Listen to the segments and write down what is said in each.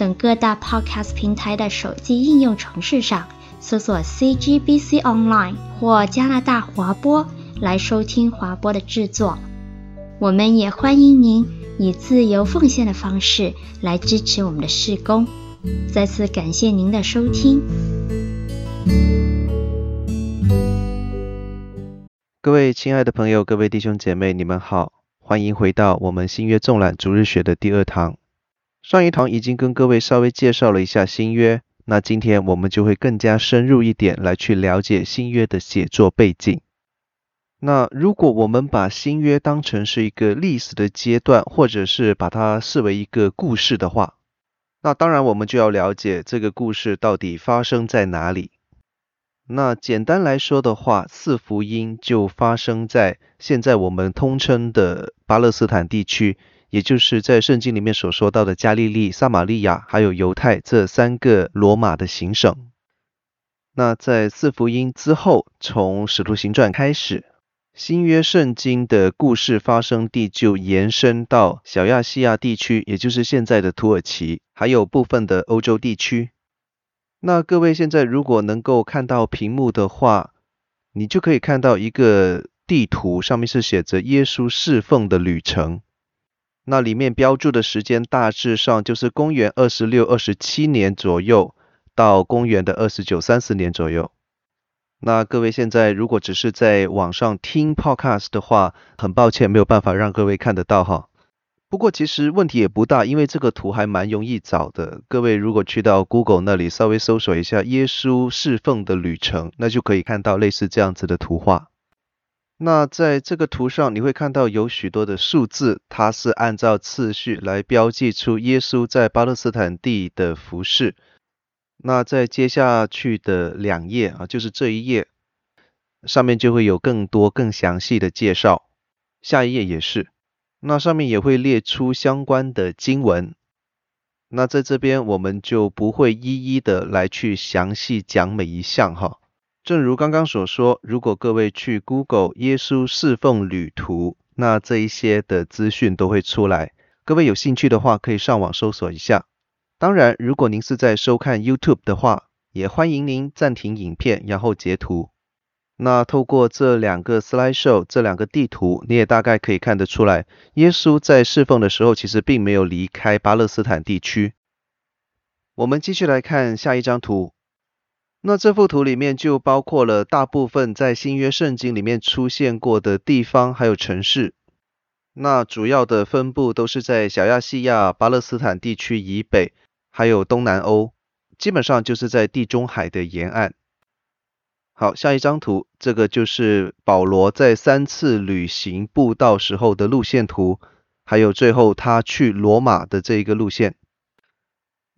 等各大 Podcast 平台的手机应用程式上搜索 CGBC Online 或加拿大华播来收听华播的制作。我们也欢迎您以自由奉献的方式来支持我们的事工。再次感谢您的收听。各位亲爱的朋友，各位弟兄姐妹，你们好，欢迎回到我们新约纵览逐日学的第二堂。上一堂已经跟各位稍微介绍了一下新约，那今天我们就会更加深入一点来去了解新约的写作背景。那如果我们把新约当成是一个历史的阶段，或者是把它视为一个故事的话，那当然我们就要了解这个故事到底发生在哪里。那简单来说的话，四福音就发生在现在我们通称的巴勒斯坦地区。也就是在圣经里面所说到的加利利、撒玛利亚还有犹太这三个罗马的行省。那在四福音之后，从使徒行传开始，新约圣经的故事发生地就延伸到小亚细亚地区，也就是现在的土耳其，还有部分的欧洲地区。那各位现在如果能够看到屏幕的话，你就可以看到一个地图，上面是写着耶稣侍奉的旅程。那里面标注的时间大致上就是公元二十六、二十七年左右到公元的二十九、三十年左右。那各位现在如果只是在网上听 podcast 的话，很抱歉没有办法让各位看得到哈。不过其实问题也不大，因为这个图还蛮容易找的。各位如果去到 Google 那里稍微搜索一下“耶稣侍奉的旅程”，那就可以看到类似这样子的图画。那在这个图上，你会看到有许多的数字，它是按照次序来标记出耶稣在巴勒斯坦地的服事。那在接下去的两页啊，就是这一页上面就会有更多更详细的介绍，下一页也是，那上面也会列出相关的经文。那在这边我们就不会一一的来去详细讲每一项哈。正如刚刚所说，如果各位去 Google 耶稣侍奉旅途，那这一些的资讯都会出来。各位有兴趣的话，可以上网搜索一下。当然，如果您是在收看 YouTube 的话，也欢迎您暂停影片，然后截图。那透过这两个 slideshow，这两个地图，你也大概可以看得出来，耶稣在侍奉的时候，其实并没有离开巴勒斯坦地区。我们继续来看下一张图。那这幅图里面就包括了大部分在新约圣经里面出现过的地方，还有城市。那主要的分布都是在小亚细亚、巴勒斯坦地区以北，还有东南欧，基本上就是在地中海的沿岸。好，下一张图，这个就是保罗在三次旅行布道时候的路线图，还有最后他去罗马的这一个路线。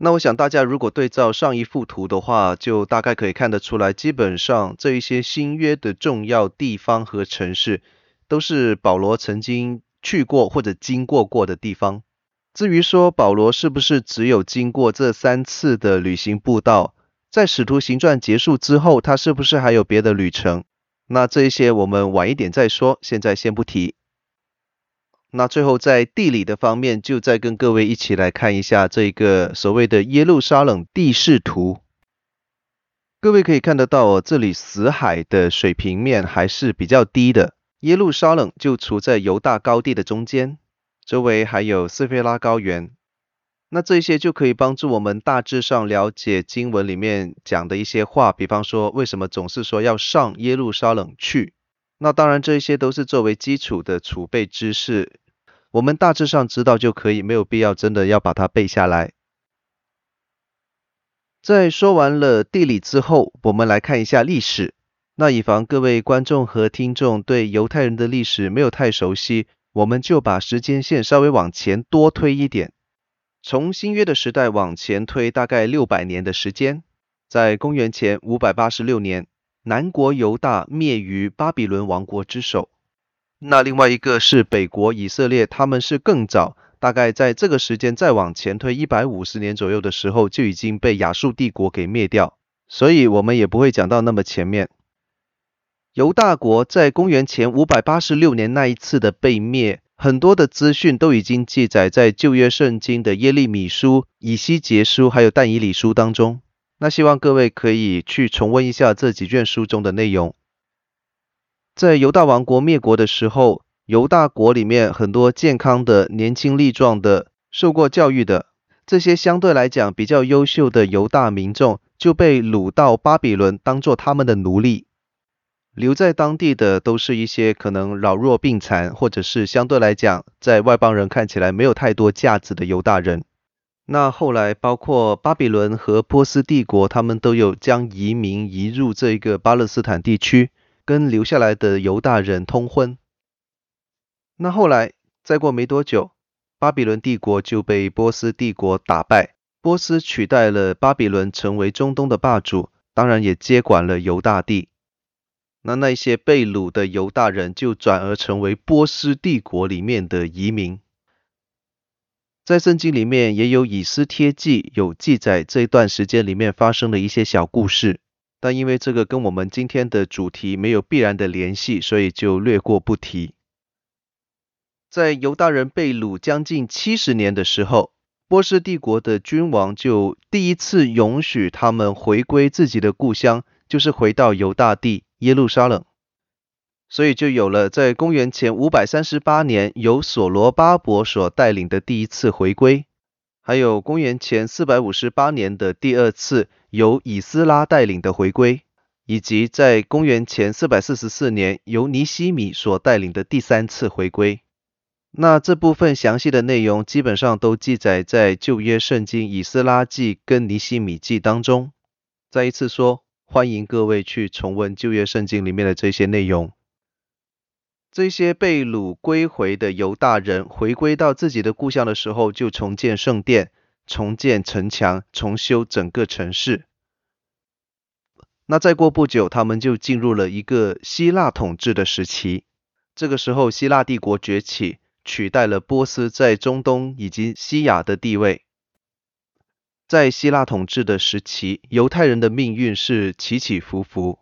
那我想大家如果对照上一幅图的话，就大概可以看得出来，基本上这一些新约的重要地方和城市，都是保罗曾经去过或者经过过的地方。至于说保罗是不是只有经过这三次的旅行布道，在使徒行传结束之后，他是不是还有别的旅程？那这一些我们晚一点再说，现在先不提。那最后在地理的方面，就再跟各位一起来看一下这个所谓的耶路撒冷地势图。各位可以看得到哦，这里死海的水平面还是比较低的。耶路撒冷就处在犹大高地的中间，周围还有斯菲拉高原。那这些就可以帮助我们大致上了解经文里面讲的一些话，比方说为什么总是说要上耶路撒冷去。那当然这些都是作为基础的储备知识。我们大致上知道就可以，没有必要真的要把它背下来。在说完了地理之后，我们来看一下历史。那以防各位观众和听众对犹太人的历史没有太熟悉，我们就把时间线稍微往前多推一点。从新约的时代往前推大概六百年的时间，在公元前五百八十六年，南国犹大灭于巴比伦王国之手。那另外一个是北国以色列，他们是更早，大概在这个时间再往前推一百五十年左右的时候，就已经被亚述帝国给灭掉。所以我们也不会讲到那么前面。犹大国在公元前五百八十六年那一次的被灭，很多的资讯都已经记载在旧约圣经的耶利米书、以西结书还有但以理书当中。那希望各位可以去重温一下这几卷书中的内容。在犹大王国灭国的时候，犹大国里面很多健康的、年轻力壮的、受过教育的这些相对来讲比较优秀的犹大民众，就被掳到巴比伦，当做他们的奴隶。留在当地的都是一些可能老弱病残，或者是相对来讲在外邦人看起来没有太多价值的犹大人。那后来包括巴比伦和波斯帝国，他们都有将移民移入这个巴勒斯坦地区，跟留下来的犹大人通婚。那后来再过没多久，巴比伦帝国就被波斯帝国打败，波斯取代了巴比伦成为中东的霸主，当然也接管了犹大地。那那些被掳的犹大人就转而成为波斯帝国里面的移民。在圣经里面也有以斯帖记有记载这一段时间里面发生的一些小故事，但因为这个跟我们今天的主题没有必然的联系，所以就略过不提。在犹大人被掳将近七十年的时候，波斯帝国的君王就第一次允许他们回归自己的故乡，就是回到犹大地。耶路撒冷，所以就有了在公元前五百三十八年由所罗巴伯所带领的第一次回归，还有公元前四百五十八年的第二次由以斯拉带领的回归，以及在公元前四百四十四年由尼希米所带领的第三次回归。那这部分详细的内容基本上都记载在旧约圣经以斯拉记跟尼希米记当中。再一次说。欢迎各位去重温旧约圣经里面的这些内容。这些被掳归回的犹大人回归到自己的故乡的时候，就重建圣殿、重建城墙、重修整个城市。那再过不久，他们就进入了一个希腊统治的时期。这个时候，希腊帝国崛起，取代了波斯在中东以及西亚的地位。在希腊统治的时期，犹太人的命运是起起伏伏。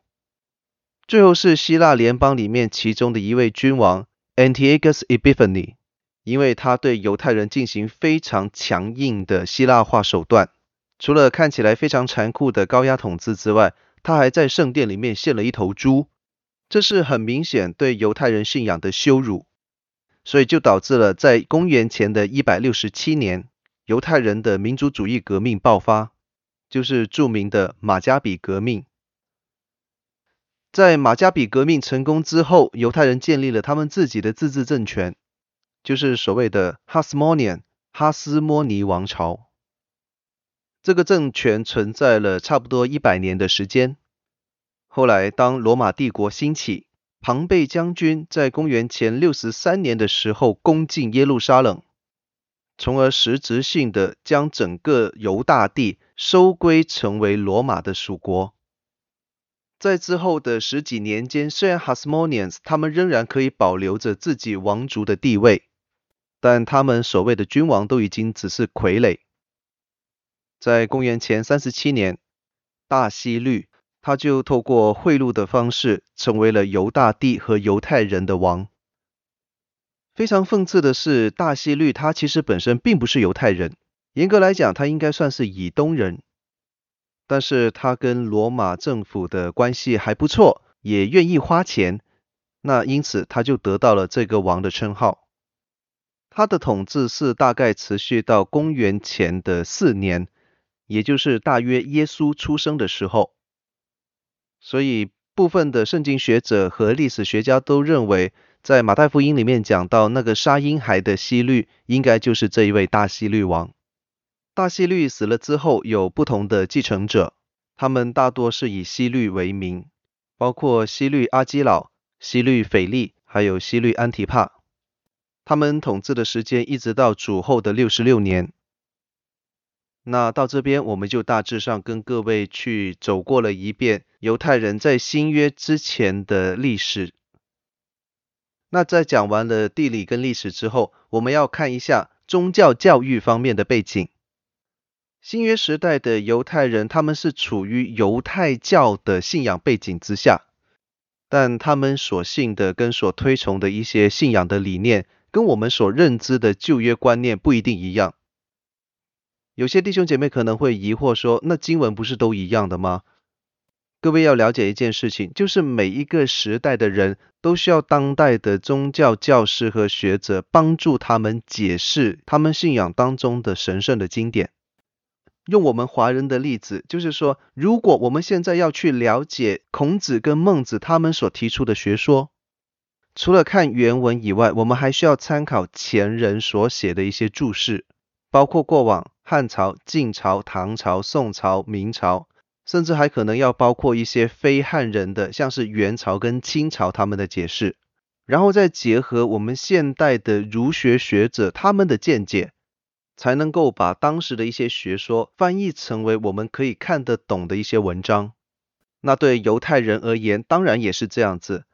最后是希腊联邦里面其中的一位君王 Antiochus Epiphanes，因为他对犹太人进行非常强硬的希腊化手段，除了看起来非常残酷的高压统治之外，他还在圣殿里面献了一头猪，这是很明显对犹太人信仰的羞辱，所以就导致了在公元前的一百六十七年。犹太人的民族主义革命爆发，就是著名的马加比革命。在马加比革命成功之后，犹太人建立了他们自己的自治政权，就是所谓的哈斯莫尼哈斯莫尼王朝。这个政权存在了差不多一百年的时间。后来，当罗马帝国兴起，庞贝将军在公元前六十三年的时候攻进耶路撒冷。从而实质性的将整个犹大地收归成为罗马的属国。在之后的十几年间，虽然 Hasmoneans 他们仍然可以保留着自己王族的地位，但他们所谓的君王都已经只是傀儡。在公元前三十七年，大希律他就透过贿赂的方式成为了犹大地和犹太人的王。非常讽刺的是，大希律他其实本身并不是犹太人，严格来讲，他应该算是以东人。但是他跟罗马政府的关系还不错，也愿意花钱，那因此他就得到了这个王的称号。他的统治是大概持续到公元前的四年，也就是大约耶稣出生的时候。所以部分的圣经学者和历史学家都认为，在马太福音里面讲到那个杀婴孩的希律，应该就是这一位大希律王。大希律死了之后，有不同的继承者，他们大多是以希律为名，包括希律阿基老、希律斐利，还有希律安提帕。他们统治的时间一直到主后的六十六年。那到这边我们就大致上跟各位去走过了一遍犹太人在新约之前的历史。那在讲完了地理跟历史之后，我们要看一下宗教教育方面的背景。新约时代的犹太人，他们是处于犹太教的信仰背景之下，但他们所信的跟所推崇的一些信仰的理念，跟我们所认知的旧约观念不一定一样。有些弟兄姐妹可能会疑惑说，那经文不是都一样的吗？各位要了解一件事情，就是每一个时代的人都需要当代的宗教教师和学者帮助他们解释他们信仰当中的神圣的经典。用我们华人的例子，就是说，如果我们现在要去了解孔子跟孟子他们所提出的学说，除了看原文以外，我们还需要参考前人所写的一些注释，包括过往汉朝、晋朝、唐朝、宋朝、明朝，甚至还可能要包括一些非汉人的，像是元朝跟清朝他们的解释，然后再结合我们现代的儒学学者他们的见解。才能够把当时的一些学说翻译成为我们可以看得懂的一些文章。那对犹太人而言，当然也是这样子。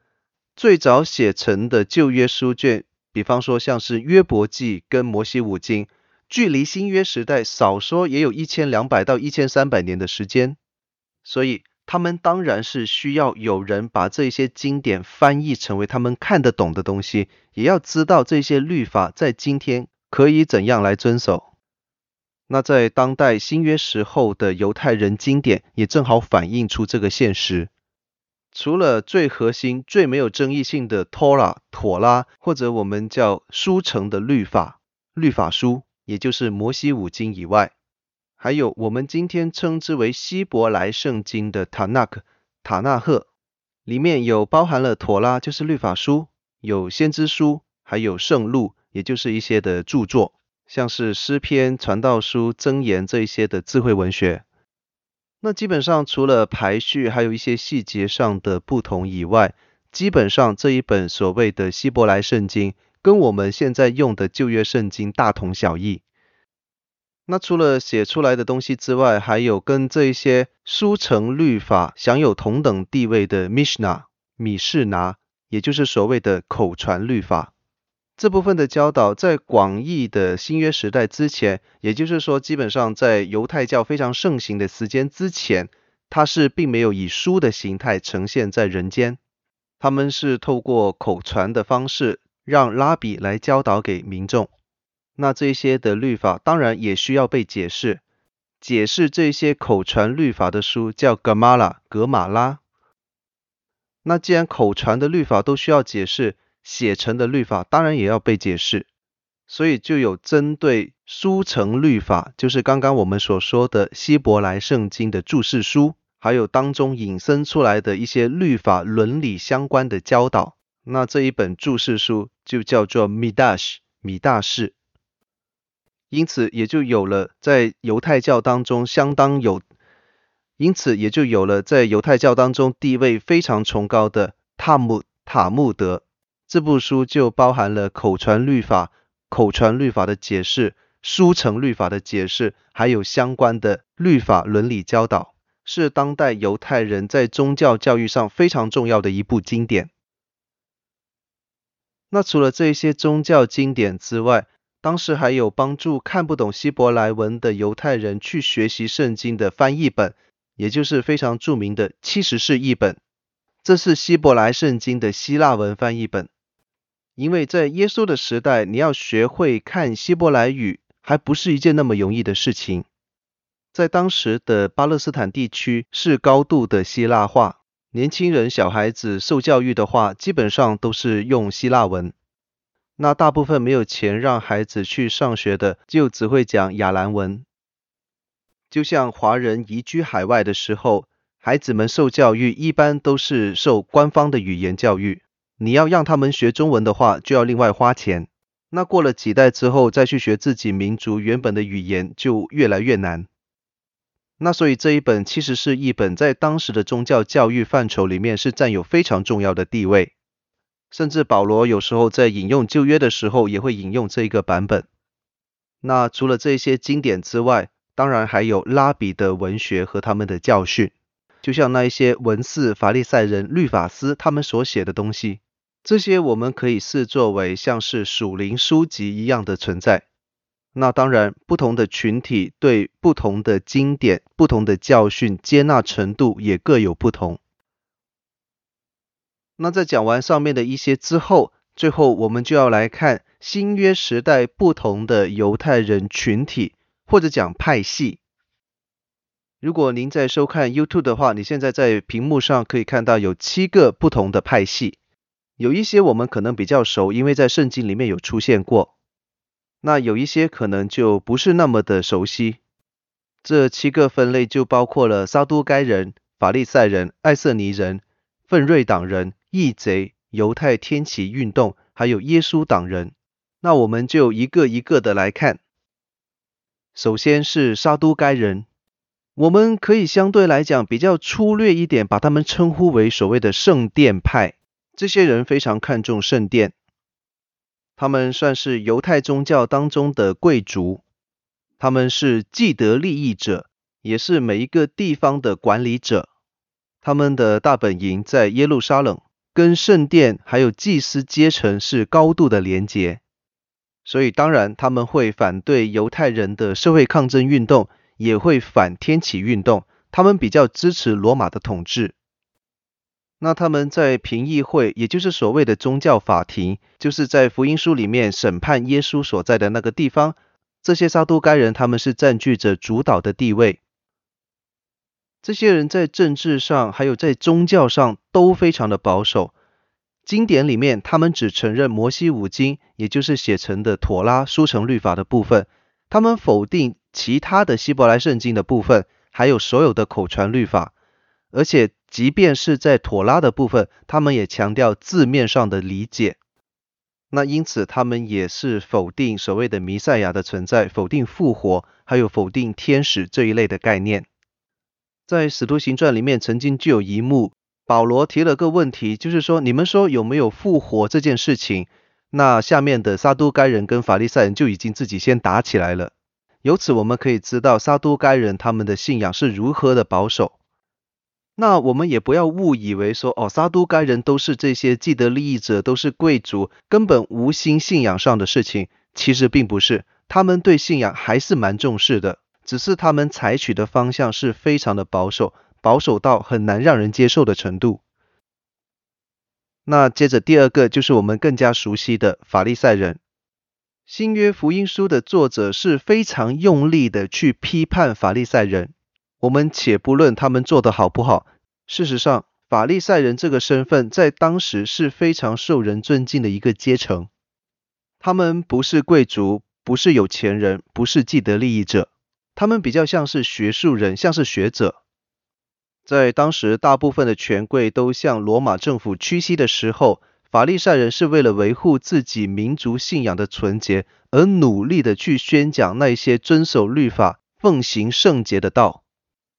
最早写成的旧约书卷，比方说像是约伯记跟摩西五经，距离新约时代少说也有一千两百到一千三百年的时间。所以他们当然是需要有人把这些经典翻译成为他们看得懂的东西，也要知道这些律法在今天。可以怎样来遵守？那在当代新约时候的犹太人经典也正好反映出这个现实。除了最核心、最没有争议性的托拉、妥拉，或者我们叫书城的律法、律法书，也就是摩西五经以外，还有我们今天称之为希伯来圣经的塔纳克、塔纳赫，里面有包含了妥拉，就是律法书，有先知书，还有圣录。也就是一些的著作，像是诗篇、传道书、箴言这一些的智慧文学。那基本上除了排序，还有一些细节上的不同以外，基本上这一本所谓的希伯来圣经，跟我们现在用的旧约圣经大同小异。那除了写出来的东西之外，还有跟这一些书成律法享有同等地位的 Mishnah 米士拿，也就是所谓的口传律法。这部分的教导在广义的新约时代之前，也就是说，基本上在犹太教非常盛行的时间之前，它是并没有以书的形态呈现在人间，他们是透过口传的方式，让拉比来教导给民众。那这些的律法当然也需要被解释，解释这些口传律法的书叫格玛拉，格玛拉。那既然口传的律法都需要解释，写成的律法当然也要被解释，所以就有针对书成律法，就是刚刚我们所说的希伯来圣经的注释书，还有当中引申出来的一些律法伦理相关的教导。那这一本注释书就叫做 Midash 米大士，因此也就有了在犹太教当中相当有，因此也就有了在犹太教当中地位非常崇高的塔木塔木德。这部书就包含了口传律法、口传律法的解释、书成律法的解释，还有相关的律法伦理教导，是当代犹太人在宗教教育上非常重要的一部经典。那除了这些宗教经典之外，当时还有帮助看不懂希伯来文的犹太人去学习圣经的翻译本，也就是非常著名的七十士译本，这是希伯来圣经的希腊文翻译本。因为在耶稣的时代，你要学会看希伯来语，还不是一件那么容易的事情。在当时的巴勒斯坦地区是高度的希腊化，年轻人、小孩子受教育的话，基本上都是用希腊文。那大部分没有钱让孩子去上学的，就只会讲亚兰文。就像华人移居海外的时候，孩子们受教育一般都是受官方的语言教育。你要让他们学中文的话，就要另外花钱。那过了几代之后，再去学自己民族原本的语言，就越来越难。那所以这一本其实是一本在当时的宗教教育范畴里面是占有非常重要的地位。甚至保罗有时候在引用旧约的时候，也会引用这一个版本。那除了这些经典之外，当然还有拉比的文学和他们的教训，就像那一些文士、法利赛人、律法师他们所写的东西，这些我们可以视作为像是属灵书籍一样的存在。那当然，不同的群体对不同的经典、不同的教训接纳程度也各有不同。那在讲完上面的一些之后，最后我们就要来看新约时代不同的犹太人群体。或者讲派系。如果您在收看 YouTube 的话，你现在在屏幕上可以看到有七个不同的派系，有一些我们可能比较熟，因为在圣经里面有出现过。那有一些可能就不是那么的熟悉。这七个分类就包括了撒都该人、法利赛人、艾色尼人、奋锐党人、义贼、犹太天启运动，还有耶稣党人。那我们就一个一个的来看。首先是撒都该人，我们可以相对来讲比较粗略一点，把他们称呼为所谓的圣殿派。这些人非常看重圣殿，他们算是犹太宗教当中的贵族，他们是既得利益者，也是每一个地方的管理者。他们的大本营在耶路撒冷，跟圣殿还有祭司阶层是高度的连结。所以当然他们会反对犹太人的社会抗争运动，也会反天启运动。他们比较支持罗马的统治。那他们在评议会，也就是所谓的宗教法庭，就是在福音书里面审判耶稣所在的那个地方。这些撒都该人他们是占据着主导的地位。这些人在政治上还有在宗教上都非常的保守。经典里面，他们只承认摩西五经，也就是写成的妥拉书成律法的部分。他们否定其他的希伯来圣经的部分，还有所有的口传律法。而且，即便是在妥拉的部分，他们也强调字面上的理解。那因此，他们也是否定所谓的弥赛亚的存在，否定复活，还有否定天使这一类的概念。在使徒行传里面，曾经就有一幕。保罗提了个问题，就是说，你们说有没有复活这件事情？那下面的撒都该人跟法利赛人就已经自己先打起来了。由此我们可以知道撒都该人他们的信仰是如何的保守。那我们也不要误以为说，哦，撒都该人都是这些既得利益者，都是贵族，根本无心信仰上的事情。其实并不是，他们对信仰还是蛮重视的，只是他们采取的方向是非常的保守。保守到很难让人接受的程度。那接着第二个就是我们更加熟悉的法利赛人。新约福音书的作者是非常用力的去批判法利赛人。我们且不论他们做得好不好，事实上，法利赛人这个身份在当时是非常受人尊敬的一个阶层。他们不是贵族，不是有钱人，不是既得利益者，他们比较像是学术人，像是学者。在当时，大部分的权贵都向罗马政府屈膝的时候，法利赛人是为了维护自己民族信仰的纯洁，而努力的去宣讲那些遵守律法、奉行圣洁的道。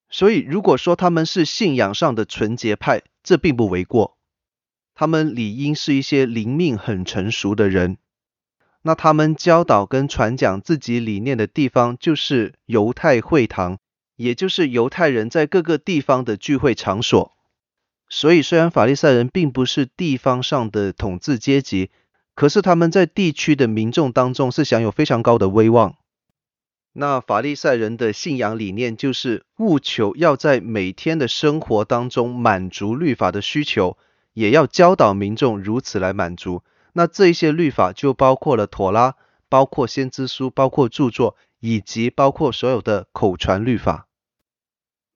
所以，如果说他们是信仰上的纯洁派，这并不为过。他们理应是一些灵命很成熟的人。那他们教导跟传讲自己理念的地方，就是犹太会堂。也就是犹太人在各个地方的聚会场所，所以虽然法利赛人并不是地方上的统治阶级，可是他们在地区的民众当中是享有非常高的威望。那法利赛人的信仰理念就是务求要在每天的生活当中满足律法的需求，也要教导民众如此来满足。那这一些律法就包括了妥拉，包括先知书，包括著作，以及包括所有的口传律法。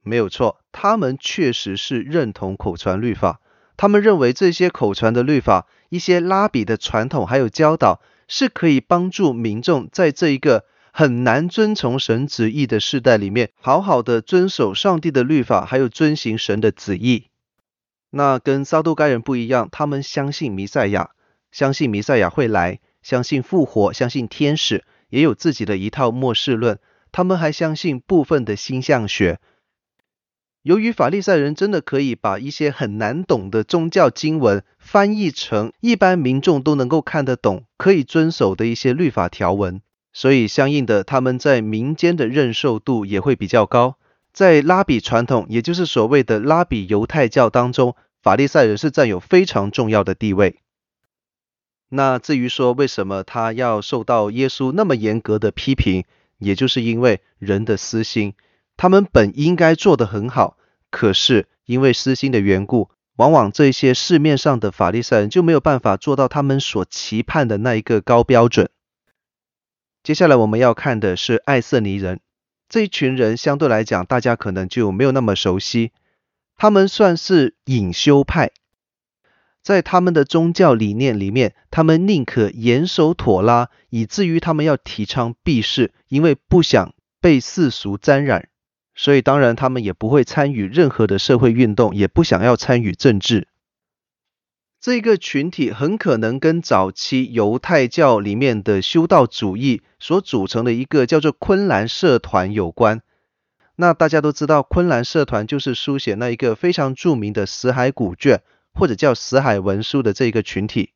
没有错，他们确实是认同口传律法。他们认为这些口传的律法，一些拉比的传统还有教导，是可以帮助民众在这一个很难遵从神旨意的世代里面，好好的遵守上帝的律法，还有遵行神的旨意。那跟撒都该人不一样，他们相信弥赛亚，相信弥赛亚会来，相信复活，相信天使，也有自己的一套末世论。他们还相信部分的星象学。由于法利赛人真的可以把一些很难懂的宗教经文翻译成一般民众都能够看得懂、可以遵守的一些律法条文，所以相应的，他们在民间的认受度也会比较高。在拉比传统，也就是所谓的拉比犹太教当中，法利赛人是占有非常重要的地位。那至于说为什么他要受到耶稣那么严格的批评，也就是因为人的私心，他们本应该做得很好，可是因为私心的缘故，往往这些市面上的法利赛人就没有办法做到他们所期盼的那一个高标准。接下来我们要看的是爱色尼人。这一群人相对来讲，大家可能就没有那么熟悉。他们算是隐修派，在他们的宗教理念里面，他们宁可严守妥拉，以至于他们要提倡避世，因为不想被世俗沾染。所以当然，他们也不会参与任何的社会运动，也不想要参与政治。这个群体很可能跟早期犹太教里面的修道主义所组成的一个叫做昆兰社团有关。那大家都知道，昆兰社团就是书写那一个非常著名的死海古卷，或者叫死海文书的这个群体。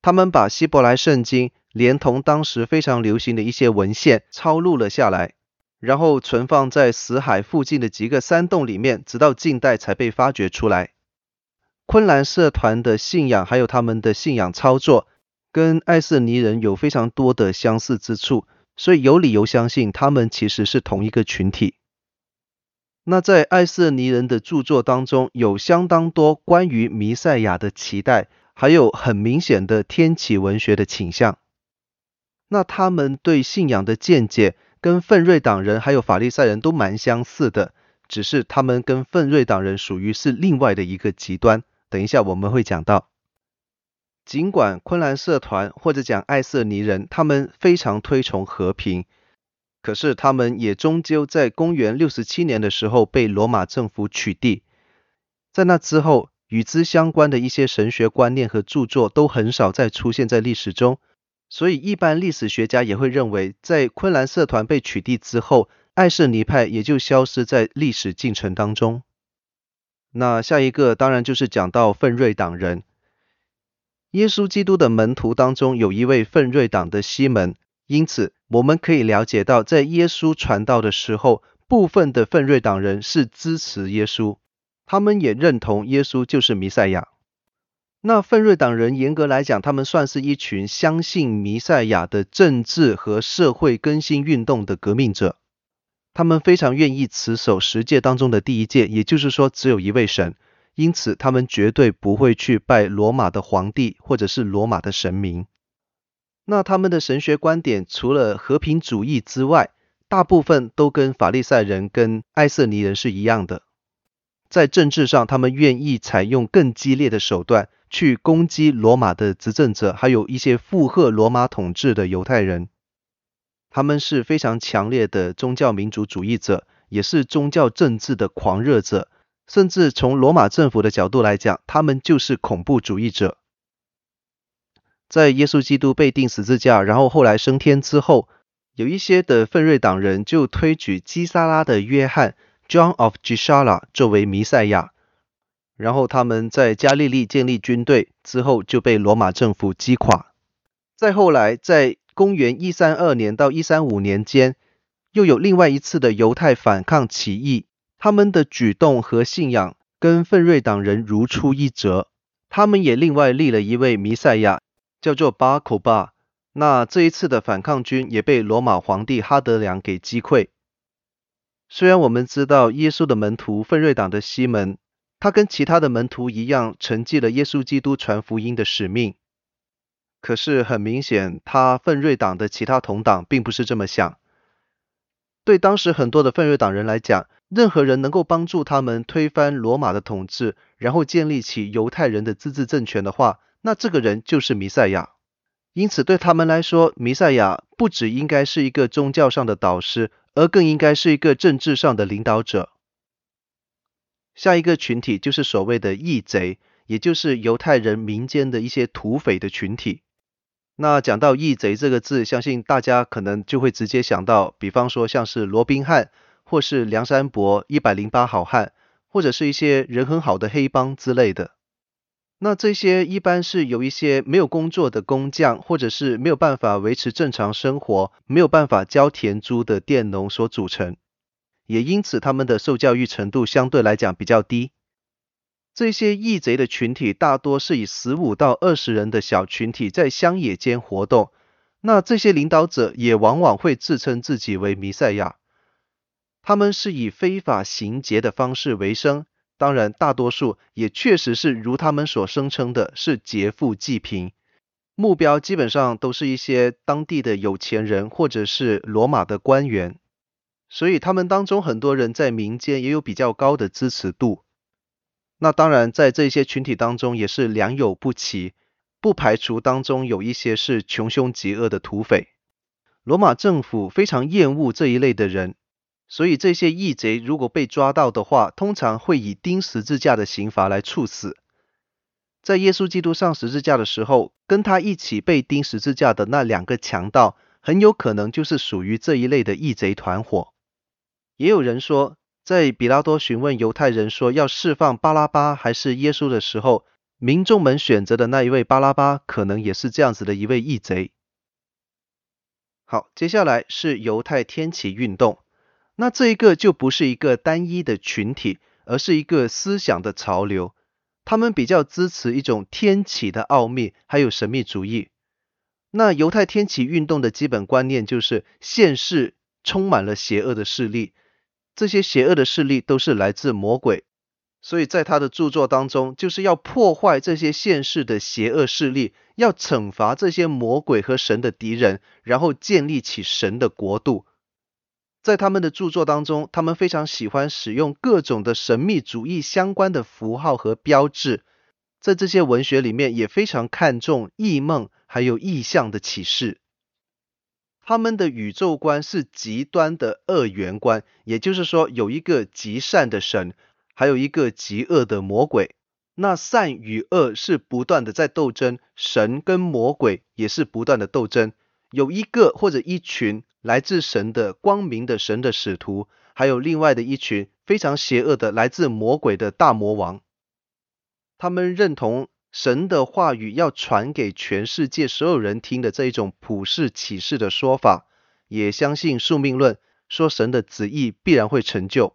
他们把希伯来圣经连同当时非常流行的一些文献抄录了下来，然后存放在死海附近的几个山洞里面，直到近代才被发掘出来。昆兰社团的信仰，还有他们的信仰操作，跟爱瑟尼人有非常多的相似之处，所以有理由相信他们其实是同一个群体。那在爱瑟尼人的著作当中，有相当多关于弥赛亚的期待，还有很明显的天启文学的倾向。那他们对信仰的见解，跟奋锐党人还有法利赛人都蛮相似的，只是他们跟奋锐党人属于是另外的一个极端。等一下我们会讲到，尽管昆兰社团或者讲爱色尼人，他们非常推崇和平，可是他们也终究在公元六十七年的时候被罗马政府取缔。在那之后，与之相关的一些神学观念和著作都很少再出现在历史中，所以一般历史学家也会认为，在昆兰社团被取缔之后，爱色尼派也就消失在历史进程当中。那下一个当然就是讲到奋锐党人。耶稣基督的门徒当中有一位奋锐党的西门，因此我们可以了解到，在耶稣传道的时候，部分的奋锐党人是支持耶稣，他们也认同耶稣就是弥赛亚。那奋锐党人严格来讲，他们算是一群相信弥赛亚的政治和社会更新运动的革命者。他们非常愿意持守十诫当中的第一诫，也就是说只有一位神，因此他们绝对不会去拜罗马的皇帝或者是罗马的神明。那他们的神学观点除了和平主义之外，大部分都跟法利赛人跟埃瑟尼人是一样的。在政治上，他们愿意采用更激烈的手段去攻击罗马的执政者，还有一些附和罗马统治的犹太人。他们是非常强烈的宗教民族主义者，也是宗教政治的狂热者，甚至从罗马政府的角度来讲，他们就是恐怖主义者。在耶稣基督被钉十字架，然后后来升天之后，有一些的奋锐党人就推举基萨拉的约翰 （John of g i s a l a 作为弥赛亚，然后他们在加利利建立军队之后，就被罗马政府击垮。再后来，在公元一三二年到一三五年间，又有另外一次的犹太反抗起义，他们的举动和信仰跟奋锐党人如出一辙。他们也另外立了一位弥赛亚，叫做巴口巴。那这一次的反抗军也被罗马皇帝哈德良给击溃。虽然我们知道耶稣的门徒奋锐党的西门，他跟其他的门徒一样，承继了耶稣基督传福音的使命。可是很明显，他奋锐党的其他同党并不是这么想。对当时很多的奋锐党人来讲，任何人能够帮助他们推翻罗马的统治，然后建立起犹太人的自治政权的话，那这个人就是弥赛亚。因此，对他们来说，弥赛亚不只应该是一个宗教上的导师，而更应该是一个政治上的领导者。下一个群体就是所谓的义贼，也就是犹太人民间的一些土匪的群体。那讲到义贼这个字，相信大家可能就会直接想到，比方说像是罗宾汉，或是梁山伯一百零八好汉，或者是一些人很好的黑帮之类的。那这些一般是由一些没有工作的工匠，或者是没有办法维持正常生活、没有办法交田租的佃农所组成，也因此他们的受教育程度相对来讲比较低。这些义贼的群体大多是以十五到二十人的小群体在乡野间活动，那这些领导者也往往会自称自己为弥赛亚。他们是以非法行劫的方式为生。当然，大多数也确实是如他们所声称的，是劫富济贫，目标基本上都是一些当地的有钱人或者是罗马的官员，所以他们当中很多人在民间也有比较高的支持度。那当然，在这些群体当中也是良莠不齐，不排除当中有一些是穷凶极恶的土匪。罗马政府非常厌恶这一类的人。所以这些义贼如果被抓到的话，通常会以钉十字架的刑罚来处死。在耶稣基督上十字架的时候，跟他一起被钉十字架的那两个强盗，很有可能就是属于这一类的义贼团伙。也有人说，在彼拉多询问犹太人说要释放巴拉巴还是耶稣的时候，民众们选择的那一位巴拉巴，可能也是这样子的一位义贼。好，接下来是犹太天启运动。那这一个就不是一个单一的群体，而是一个思想的潮流。他们比较支持一种天启的奥秘，还有神秘主义。那犹太天启运动的基本观念就是现世充满了邪恶的势力，这些邪恶的势力都是来自魔鬼。所以在他的著作当中，就是要破坏这些现世的邪恶势力，要惩罚这些魔鬼和神的敌人，然后建立起神的国度。在他们的著作当中，他们非常喜欢使用各种的神秘主义相关的符号和标志。在这些文学里面，也非常看重异梦还有异象的启示。他们的宇宙观是极端的二元观，也就是说，有一个极善的神，还有一个极恶的魔鬼。那善与恶是不断的在斗争，神跟魔鬼也是不断的斗争。有一个或者一群。来自神的光明的神的使徒，还有另外的一群非常邪恶的来自魔鬼的大魔王。他们认同神的话语要传给全世界所有人听的这一种普世启示的说法，也相信宿命论，说神的旨意必然会成就。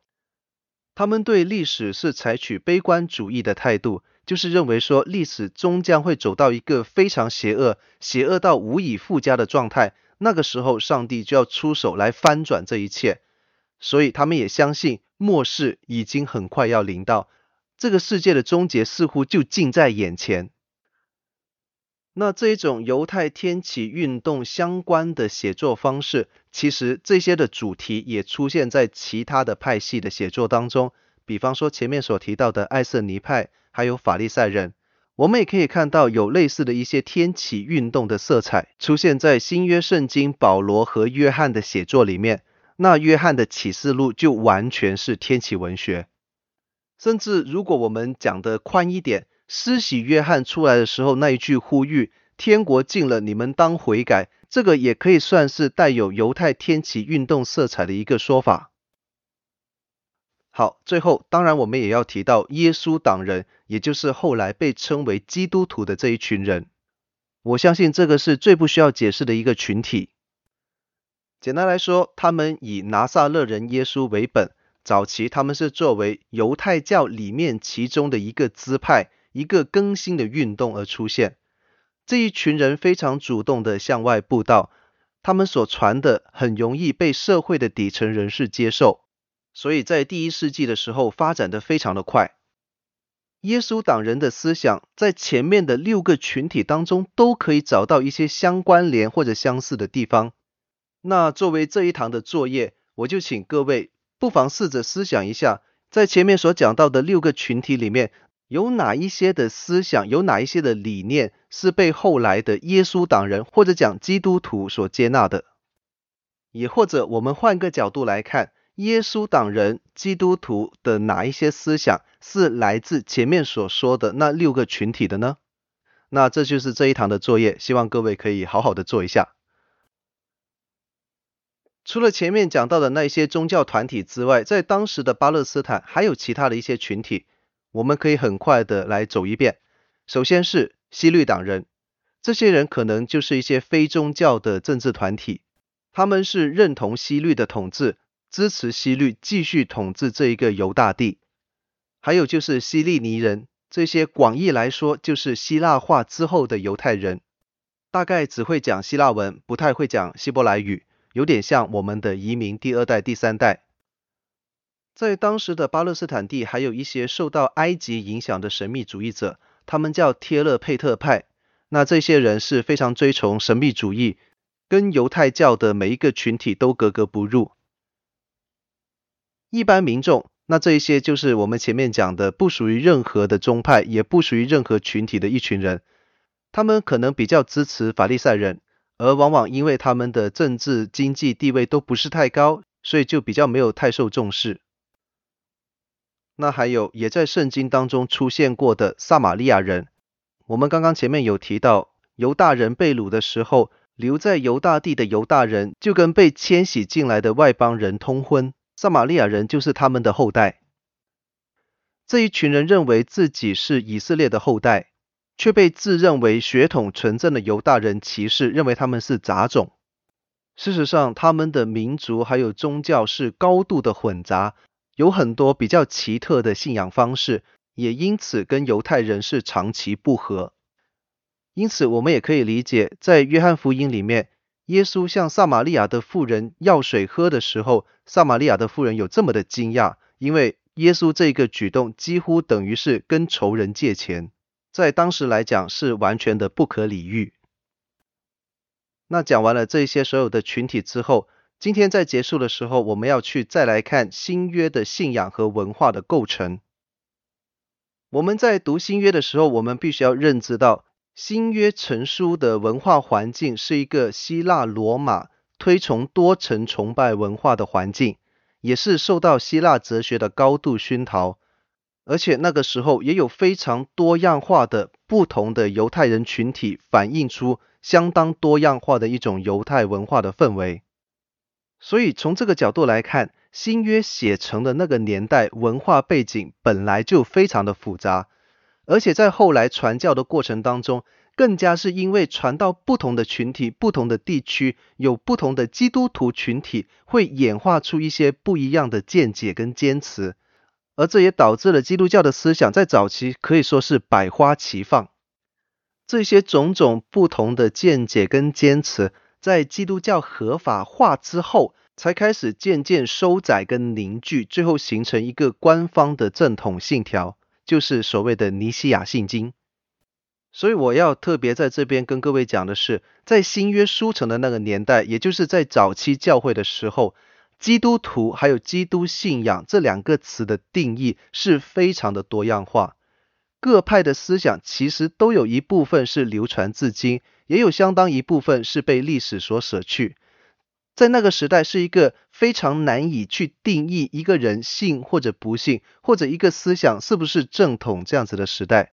他们对历史是采取悲观主义的态度，就是认为说历史终将会走到一个非常邪恶、邪恶到无以复加的状态。那个时候，上帝就要出手来翻转这一切，所以他们也相信末世已经很快要临到，这个世界的终结似乎就近在眼前。那这一种犹太天启运动相关的写作方式，其实这些的主题也出现在其他的派系的写作当中，比方说前面所提到的艾瑟尼派，还有法利赛人。我们也可以看到有类似的一些天启运动的色彩出现在新约圣经保罗和约翰的写作里面。那约翰的启示录就完全是天启文学。甚至如果我们讲得宽一点，施洗约翰出来的时候那一句呼吁“天国近了，你们当悔改”，这个也可以算是带有犹太天启运动色彩的一个说法。好，最后当然我们也要提到耶稣党人，也就是后来被称为基督徒的这一群人。我相信这个是最不需要解释的一个群体。简单来说，他们以拿撒勒人耶稣为本，早期他们是作为犹太教里面其中的一个支派，一个更新的运动而出现。这一群人非常主动地向外布道，他们所传的很容易被社会的底层人士接受。所以在第一世纪的时候发展得非常的快。耶稣党人的思想在前面的六个群体当中都可以找到一些相关联或者相似的地方。那作为这一堂的作业，我就请各位不妨试着思想一下，在前面所讲到的六个群体里面，有哪一些的思想，有哪一些的理念是被后来的耶稣党人或者讲基督徒所接纳的？也或者我们换个角度来看。耶稣党人、基督徒的哪一些思想是来自前面所说的那六个群体的呢？那这就是这一堂的作业，希望各位可以好好的做一下。除了前面讲到的那些宗教团体之外，在当时的巴勒斯坦还有其他的一些群体，我们可以很快的来走一遍。首先是希律党人，这些人可能就是一些非宗教的政治团体，他们是认同希律的统治，支持希律继续统治这一个犹大地。还有就是希利尼人，这些广义来说就是希腊化之后的犹太人，大概只会讲希腊文，不太会讲希伯来语，有点像我们的移民第二代、第三代。在当时的巴勒斯坦地，还有一些受到埃及影响的神秘主义者。他们叫帖勒佩特派，那这些人是非常追崇神秘主义，跟犹太教的每一个群体都格格不入。一般民众，那这一些就是我们前面讲的，不属于任何的宗派，也不属于任何群体的一群人。他们可能比较支持法利赛人，而往往因为他们的政治经济地位都不是太高，所以就比较没有太受重视。那还有也在圣经当中出现过的撒玛利亚人，我们刚刚前面有提到，犹大人被掳的时候，留在犹大地的犹大人就跟被迁徙进来的外邦人通婚，撒玛利亚人就是他们的后代。这一群人认为自己是以色列的后代，却被自认为血统纯正的犹大人歧视，认为他们是杂种。事实上，他们的民族还有宗教是高度的混杂。有很多比较奇特的信仰方式，也因此跟犹太人是长期不和。因此，我们也可以理解，在约翰福音里面，耶稣向撒玛利亚的妇人要水喝的时候，撒玛利亚的妇人有这么的惊讶，因为耶稣这个举动几乎等于是跟仇人借钱，在当时来讲是完全的不可理喻。那讲完了这些所有的群体之后，今天在结束的时候，我们要去再来看新约的信仰和文化的构成。我们在读新约的时候，我们必须要认知到，新约成书的文化环境是一个希腊罗马推崇多神崇拜文化的环境，也是受到希腊哲学的高度熏陶，而且那个时候也有非常多样化的不同的犹太人群体，反映出相当多样化的一种犹太文化的氛围。所以从这个角度来看，新约写成的那个年代文化背景本来就非常的复杂，而且在后来传教的过程当中，更加是因为传到不同的群体、不同的地区，有不同的基督徒群体，会演化出一些不一样的见解跟坚持，而这也导致了基督教的思想在早期可以说是百花齐放。这些种种不同的见解跟坚持。在基督教合法化之后，才开始渐渐收窄跟凝聚，最后形成一个官方的正统信条，就是所谓的尼西亚信经。所以我要特别在这边跟各位讲的是，在新约书城的那个年代，也就是在早期教会的时候，基督徒还有基督信仰这两个词的定义是非常的多样化。各派的思想其实都有一部分是流传至今，也有相当一部分是被历史所舍去。在那个时代，是一个非常难以去定义一个人信或者不信，或者一个思想是不是正统这样子的时代。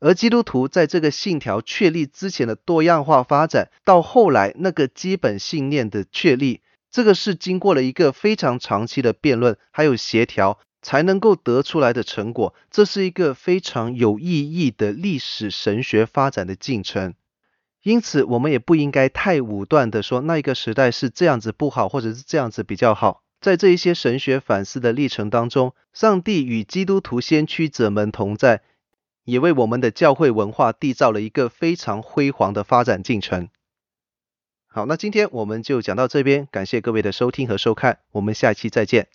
而基督徒在这个信条确立之前的多样化发展，到后来那个基本信念的确立，这个是经过了一个非常长期的辩论还有协调。才能够得出来的成果，这是一个非常有意义的历史神学发展的进程。因此，我们也不应该太武断的说那一个时代是这样子不好，或者是这样子比较好。在这一些神学反思的历程当中，上帝与基督徒先驱者们同在，也为我们的教会文化缔造了一个非常辉煌的发展进程。好，那今天我们就讲到这边，感谢各位的收听和收看，我们下期再见。